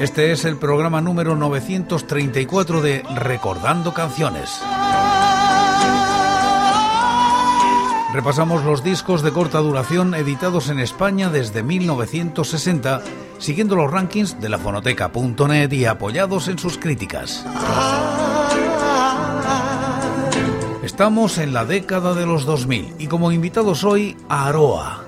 Este es el programa número 934 de Recordando Canciones. Repasamos los discos de corta duración editados en España desde 1960, siguiendo los rankings de la fonoteca.net y apoyados en sus críticas. Estamos en la década de los 2000 y como invitados hoy a Aroa.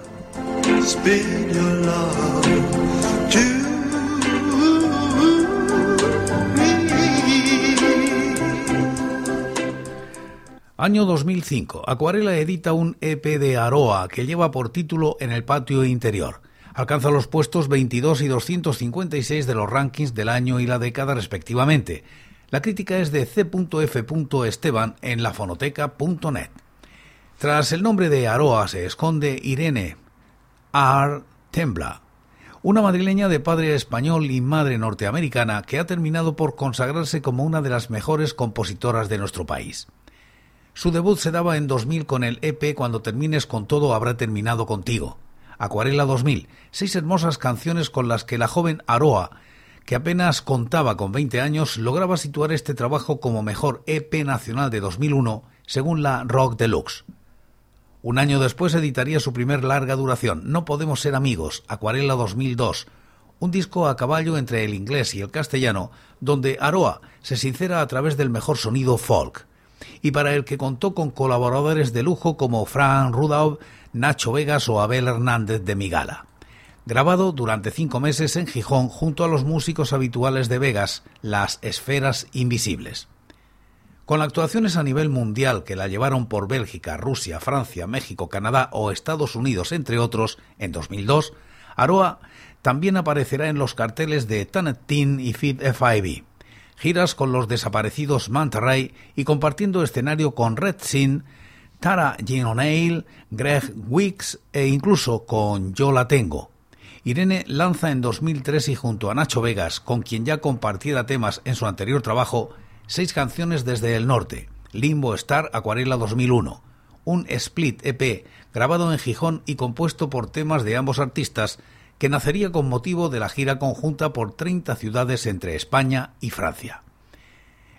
Año 2005. Acuarela edita un EP de Aroa que lleva por título En el patio interior. Alcanza los puestos 22 y 256 de los rankings del año y la década respectivamente. La crítica es de C.F. Esteban en lafonoteca.net. Tras el nombre de Aroa se esconde Irene R. Tembla, una madrileña de padre español y madre norteamericana que ha terminado por consagrarse como una de las mejores compositoras de nuestro país. Su debut se daba en 2000 con el EP Cuando termines con todo habrá terminado contigo. Acuarela 2000, seis hermosas canciones con las que la joven Aroa, que apenas contaba con 20 años, lograba situar este trabajo como mejor EP nacional de 2001, según la Rock Deluxe. Un año después editaría su primer larga duración, No Podemos Ser Amigos, Acuarela 2002, un disco a caballo entre el inglés y el castellano, donde Aroa se sincera a través del mejor sonido folk y para el que contó con colaboradores de lujo como Fran Rudolph, Nacho Vegas o Abel Hernández de Migala. Grabado durante cinco meses en Gijón junto a los músicos habituales de Vegas, las Esferas Invisibles. Con actuaciones a nivel mundial que la llevaron por Bélgica, Rusia, Francia, México, Canadá o Estados Unidos, entre otros, en 2002, Aroa también aparecerá en los carteles de Tanet Teen y Fit FIB giras con los desaparecidos Manta Ray y compartiendo escenario con Red Sin, Tara Jean O'Neill, Greg Wicks e incluso con Yo la tengo. Irene lanza en 2003 y junto a Nacho Vegas, con quien ya compartiera temas en su anterior trabajo, seis canciones desde el norte, Limbo Star Acuarela 2001, un split EP grabado en Gijón y compuesto por temas de ambos artistas que nacería con motivo de la gira conjunta por 30 ciudades entre España y Francia.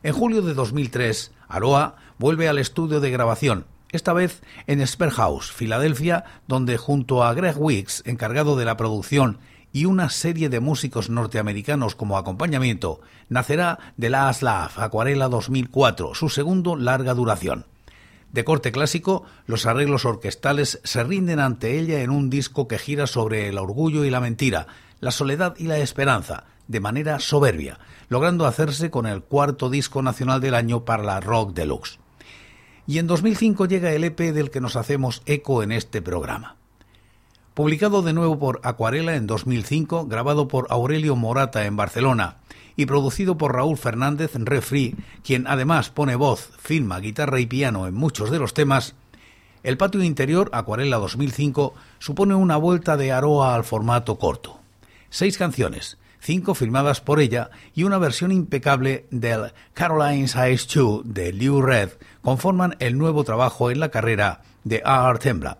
En julio de 2003, Aroa vuelve al estudio de grabación, esta vez en House, Filadelfia, donde junto a Greg Wicks, encargado de la producción, y una serie de músicos norteamericanos como acompañamiento, nacerá The Last Laugh, Acuarela 2004, su segundo larga duración. De corte clásico, los arreglos orquestales se rinden ante ella en un disco que gira sobre el orgullo y la mentira, la soledad y la esperanza, de manera soberbia, logrando hacerse con el cuarto disco nacional del año para la Rock Deluxe. Y en 2005 llega el EP del que nos hacemos eco en este programa. Publicado de nuevo por Acuarela en 2005, grabado por Aurelio Morata en Barcelona y producido por Raúl Fernández Refri, quien además pone voz, filma, guitarra y piano en muchos de los temas, el patio interior Acuarela 2005 supone una vuelta de Aroa al formato corto. Seis canciones, cinco filmadas por ella y una versión impecable del Caroline's Eyes 2 de Liu Red conforman el nuevo trabajo en la carrera de Art Tembla.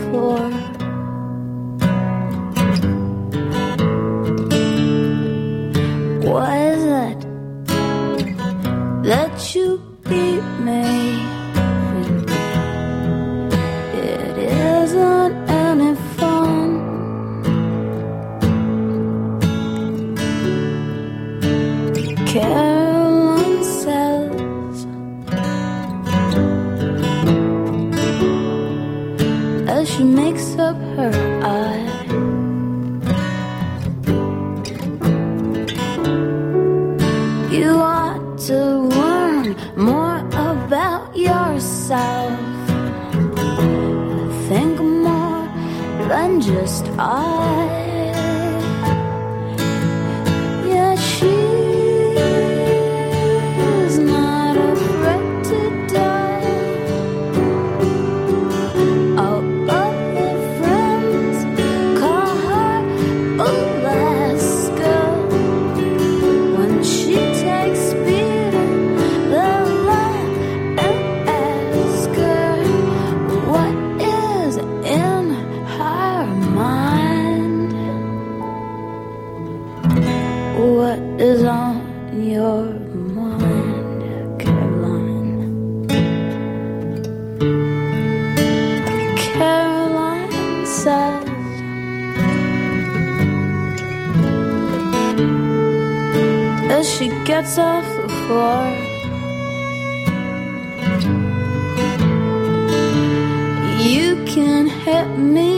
than just I. cuts off the floor. You can hit me.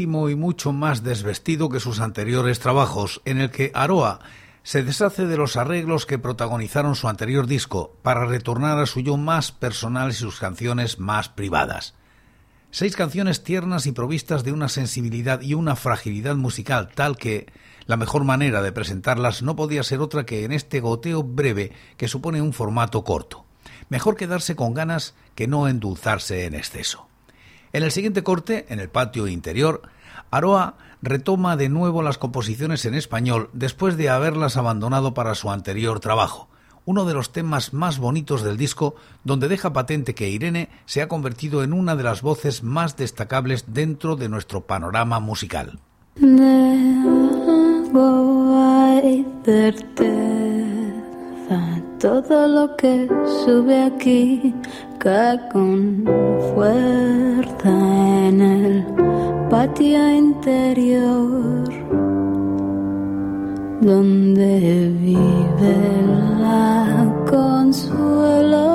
Y mucho más desvestido que sus anteriores trabajos, en el que Aroa se deshace de los arreglos que protagonizaron su anterior disco para retornar a su yo más personal y sus canciones más privadas. Seis canciones tiernas y provistas de una sensibilidad y una fragilidad musical tal que la mejor manera de presentarlas no podía ser otra que en este goteo breve que supone un formato corto. Mejor quedarse con ganas que no endulzarse en exceso. En el siguiente corte, en el patio interior, Aroa retoma de nuevo las composiciones en español después de haberlas abandonado para su anterior trabajo, uno de los temas más bonitos del disco, donde deja patente que Irene se ha convertido en una de las voces más destacables dentro de nuestro panorama musical. Todo lo que sube aquí cae con fuerza en el patio interior donde vive la consuelo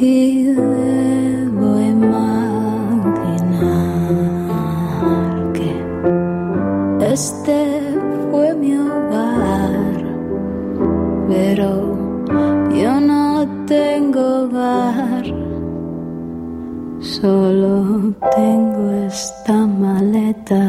y solo tengo esta maleta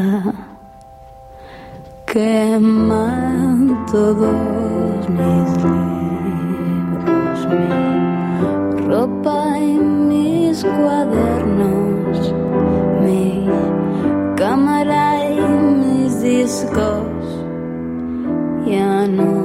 queman todos mis libros, mi ropa y mis cuadernos, mi cámara y mis discos. Ya no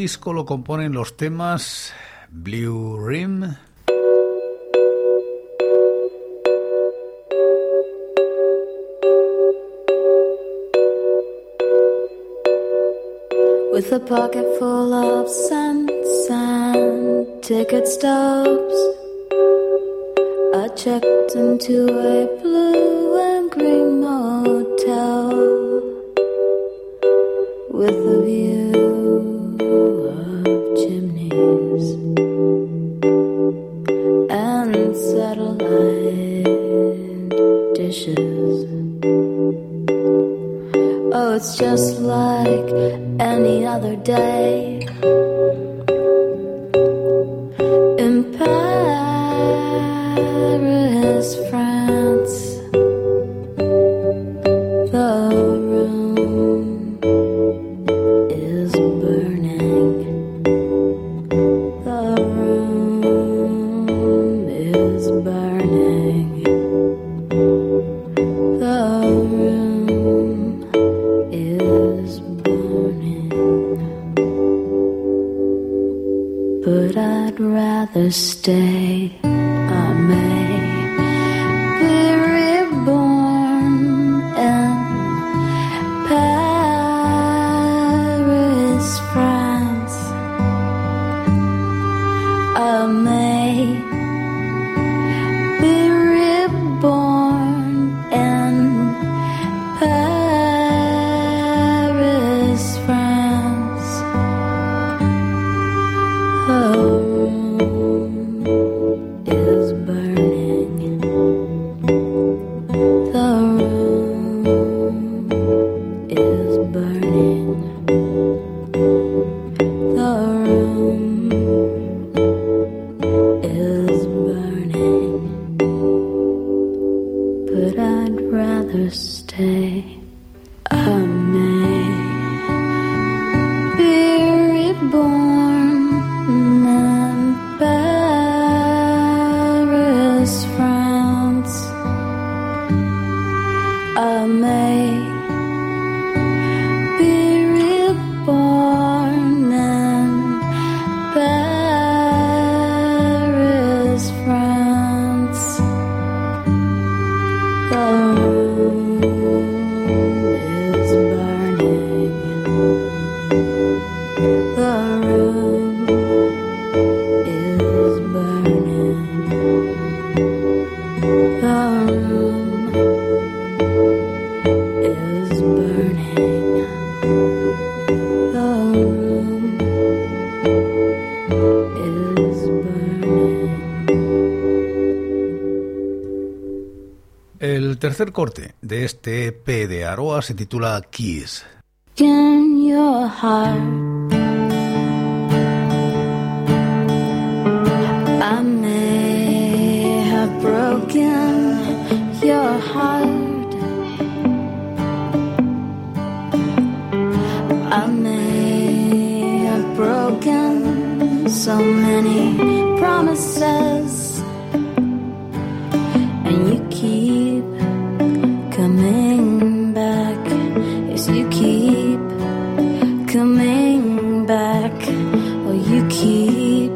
disco lo componen los temas Blue Rim, With a pocket full of cents and ticket stubs, I checked into a blue you. El tercer corte de este EP de Aroa se titula Kiss. many promises, and you keep coming back. Yes, you keep coming back, or you keep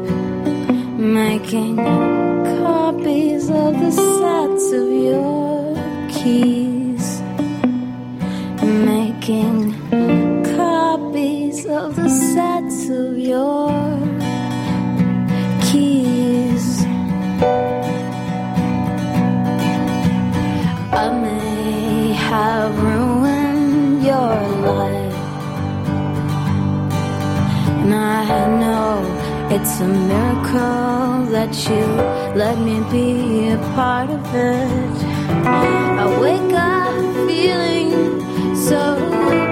making copies of the sets of your keys, making I know it's a miracle that you let me be a part of it. I wake up feeling so.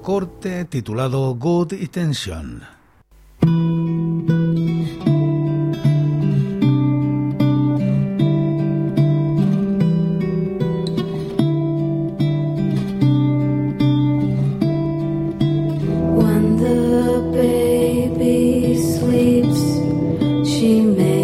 corte titulado Good Intention. When the baby sleeps, she may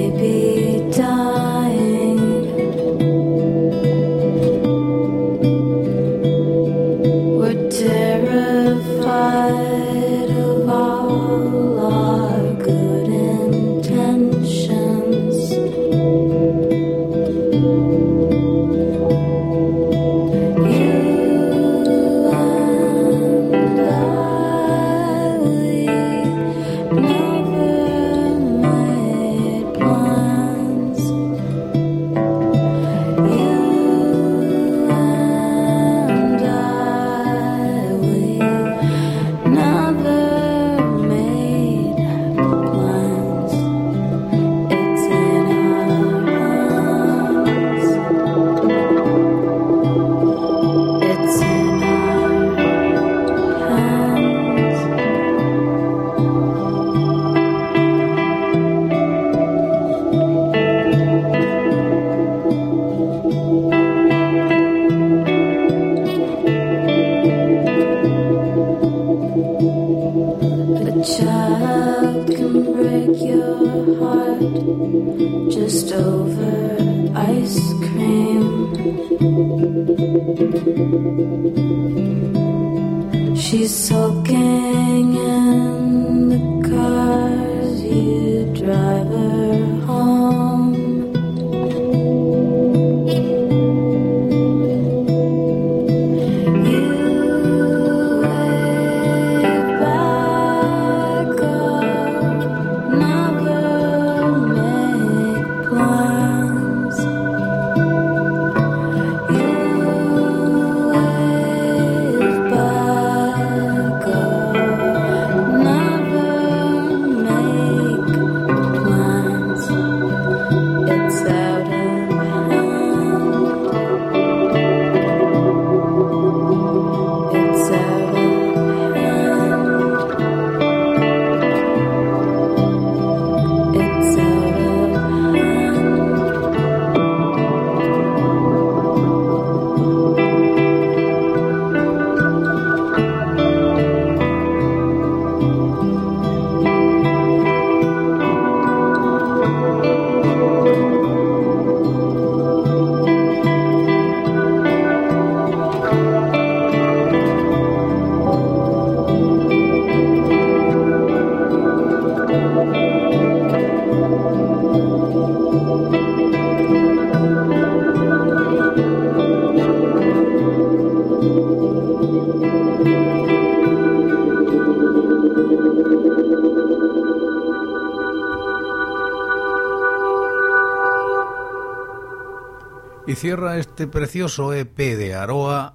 cierra este precioso EP de Aroa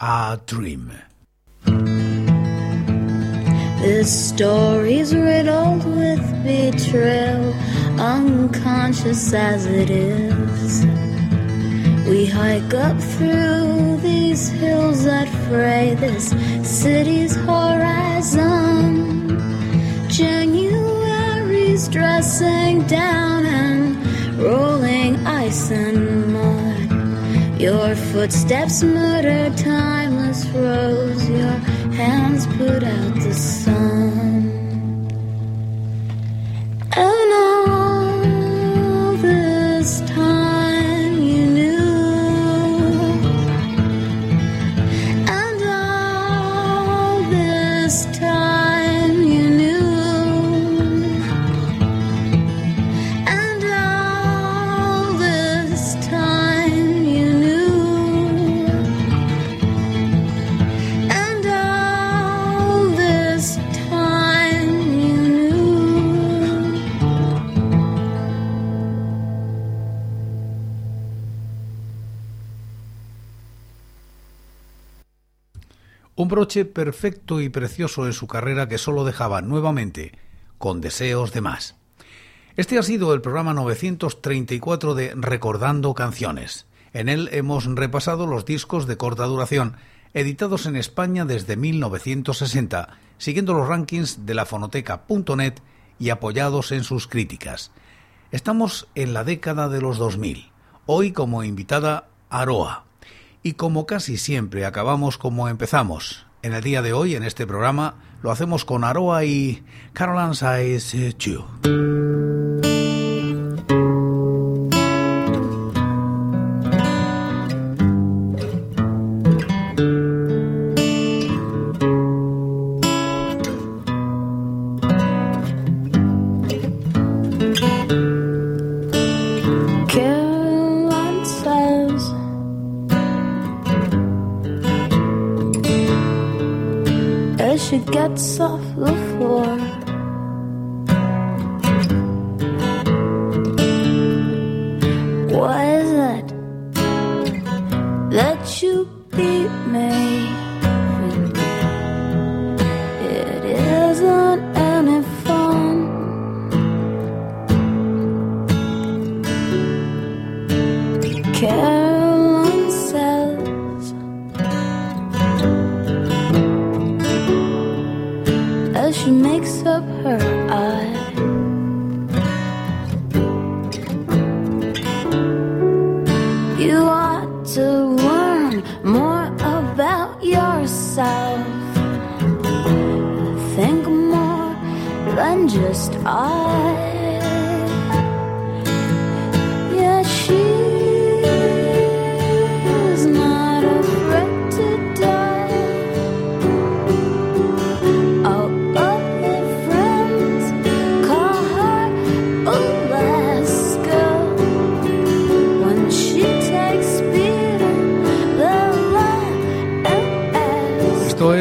a Dream. This story's riddled with betrayal, unconscious as it is. We hike up through these hills that fray this city's horizon. January's dressing down and rolling ice and mud. Your footsteps murder timeless rose. Your hands put out the sun. Broche perfecto y precioso en su carrera que solo dejaba nuevamente con deseos de más. Este ha sido el programa 934 de Recordando Canciones. En él hemos repasado los discos de corta duración, editados en España desde 1960, siguiendo los rankings de la fonoteca.net y apoyados en sus críticas. Estamos en la década de los 2000. Hoy como invitada Aroa. Y como casi siempre acabamos como empezamos. En el día de hoy, en este programa, lo hacemos con Aroa y Caroline's Eyes 2.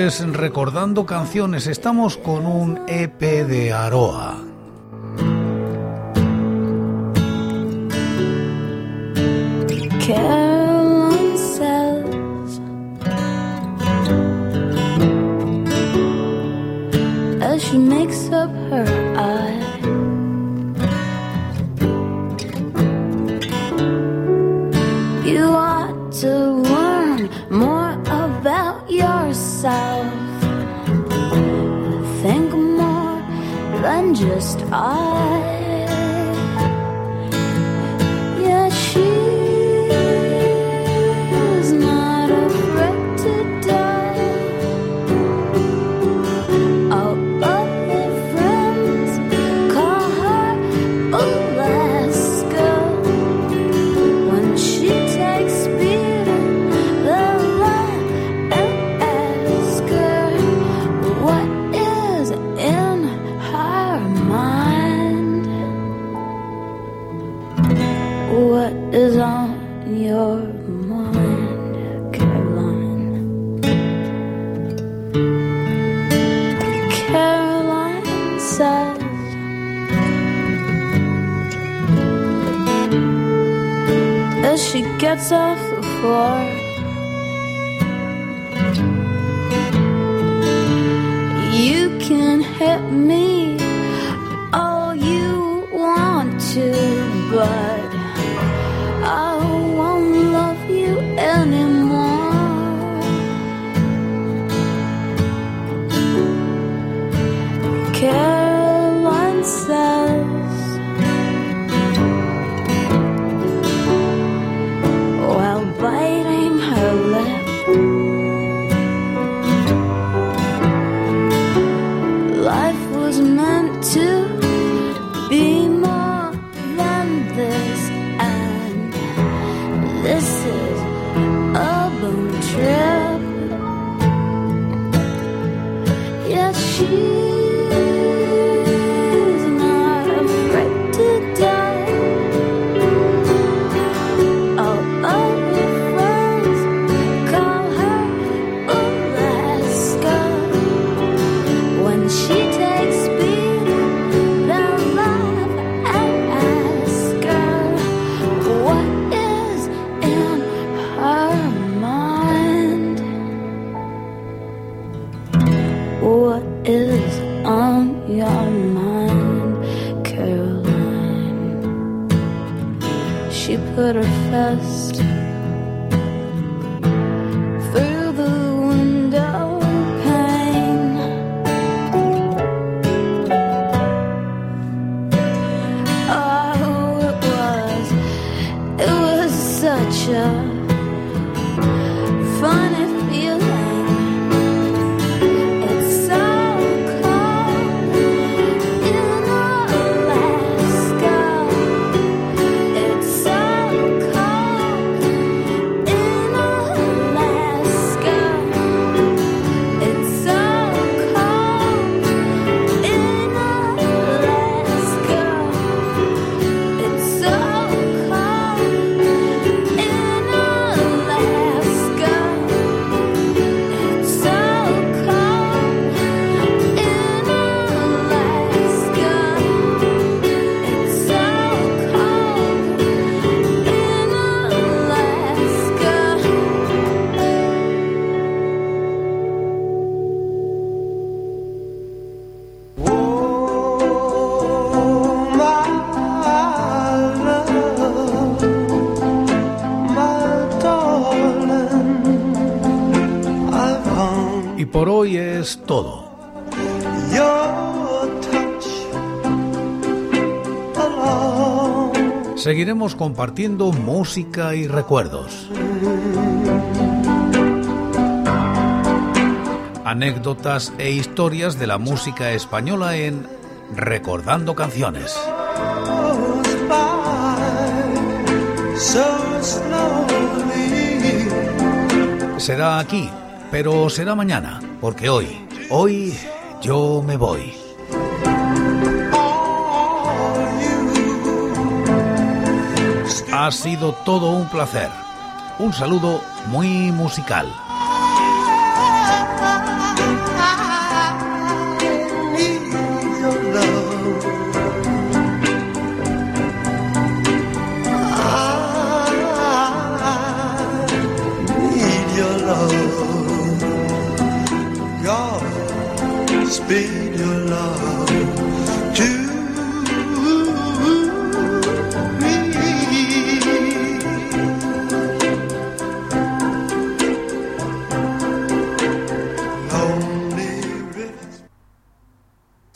Recordando Canciones. Estamos con un EP de Aroa. I. is on your mind, Caroline? She put her fist. seguiremos compartiendo música y recuerdos. Anécdotas e historias de la música española en Recordando Canciones. Será aquí, pero será mañana, porque hoy, hoy yo me voy. Ha sido todo un placer. Un saludo muy musical.